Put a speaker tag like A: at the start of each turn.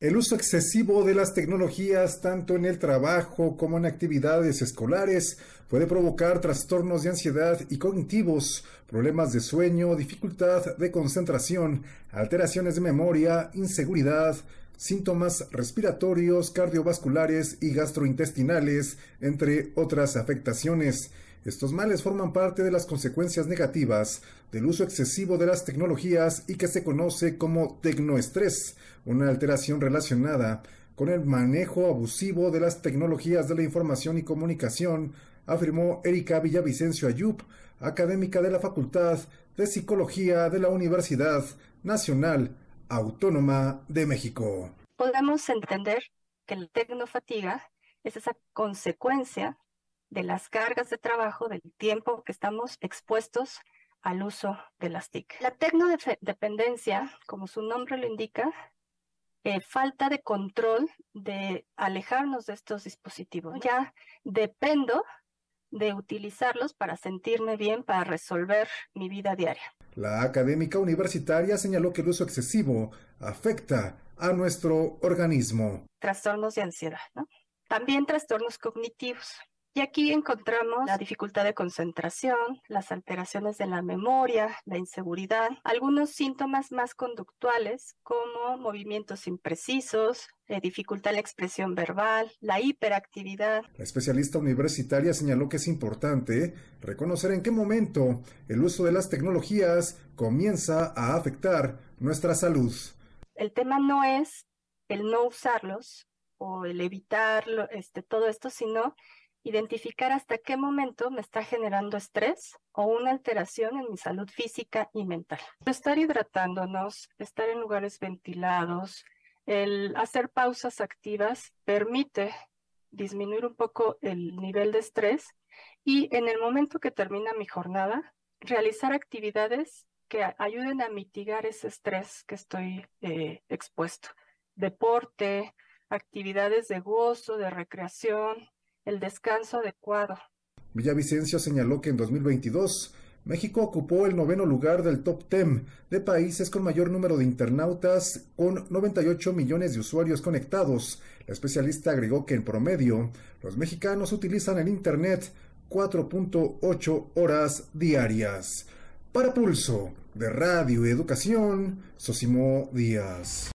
A: El uso excesivo de las tecnologías, tanto en el trabajo como en actividades escolares, puede provocar trastornos de ansiedad y cognitivos, problemas de sueño, dificultad de concentración, alteraciones de memoria, inseguridad, síntomas respiratorios, cardiovasculares y gastrointestinales, entre otras afectaciones. Estos males forman parte de las consecuencias negativas del uso excesivo de las tecnologías y que se conoce como tecnoestrés, una alteración relacionada con el manejo abusivo de las tecnologías de la información y comunicación, afirmó Erika Villavicencio Ayub, académica de la Facultad de Psicología de la Universidad Nacional Autónoma de México.
B: Podemos entender que la tecnofatiga es esa consecuencia de las cargas de trabajo, del tiempo que estamos expuestos al uso de las TIC. La tecnodependencia, como su nombre lo indica, eh, falta de control de alejarnos de estos dispositivos. Ya dependo de utilizarlos para sentirme bien, para resolver mi vida diaria.
A: La académica universitaria señaló que el uso excesivo afecta a nuestro organismo.
B: Trastornos de ansiedad, ¿no? También trastornos cognitivos. Y aquí encontramos la dificultad de concentración, las alteraciones de la memoria, la inseguridad, algunos síntomas más conductuales como movimientos imprecisos, eh, dificultad en la expresión verbal, la hiperactividad.
A: La especialista universitaria señaló que es importante reconocer en qué momento el uso de las tecnologías comienza a afectar nuestra salud.
B: El tema no es el no usarlos o el evitar este, todo esto, sino identificar hasta qué momento me está generando estrés o una alteración en mi salud física y mental. Estar hidratándonos, estar en lugares ventilados, el hacer pausas activas permite disminuir un poco el nivel de estrés y en el momento que termina mi jornada, realizar actividades que ayuden a mitigar ese estrés que estoy eh, expuesto. Deporte, actividades de gozo, de recreación, el descanso adecuado.
A: Villavicencio señaló que en 2022 México ocupó el noveno lugar del top 10 de países con mayor número de internautas, con 98 millones de usuarios conectados. La especialista agregó que en promedio los mexicanos utilizan el Internet 4.8 horas diarias. Para Pulso de Radio y Educación, Sosimo Díaz.